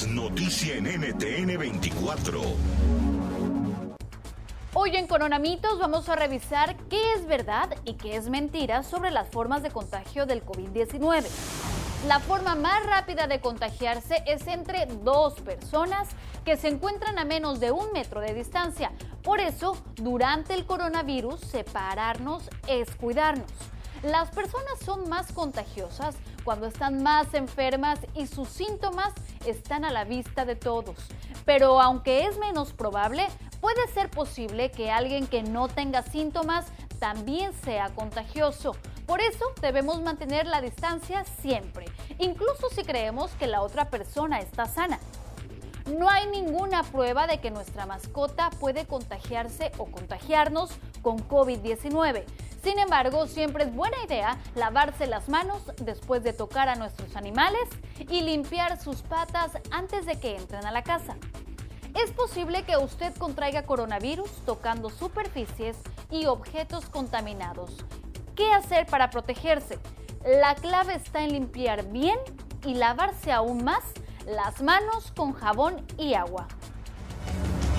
noticia en NTN 24. Hoy en Coronamitos vamos a revisar qué es verdad y qué es mentira sobre las formas de contagio del COVID-19. La forma más rápida de contagiarse es entre dos personas que se encuentran a menos de un metro de distancia. Por eso, durante el coronavirus, separarnos es cuidarnos. Las personas son más contagiosas cuando están más enfermas y sus síntomas están a la vista de todos. Pero aunque es menos probable, puede ser posible que alguien que no tenga síntomas también sea contagioso. Por eso debemos mantener la distancia siempre, incluso si creemos que la otra persona está sana. No hay ninguna prueba de que nuestra mascota puede contagiarse o contagiarnos con COVID-19. Sin embargo, siempre es buena idea lavarse las manos después de tocar a nuestros animales y limpiar sus patas antes de que entren a la casa. Es posible que usted contraiga coronavirus tocando superficies y objetos contaminados. ¿Qué hacer para protegerse? La clave está en limpiar bien y lavarse aún más las manos con jabón y agua.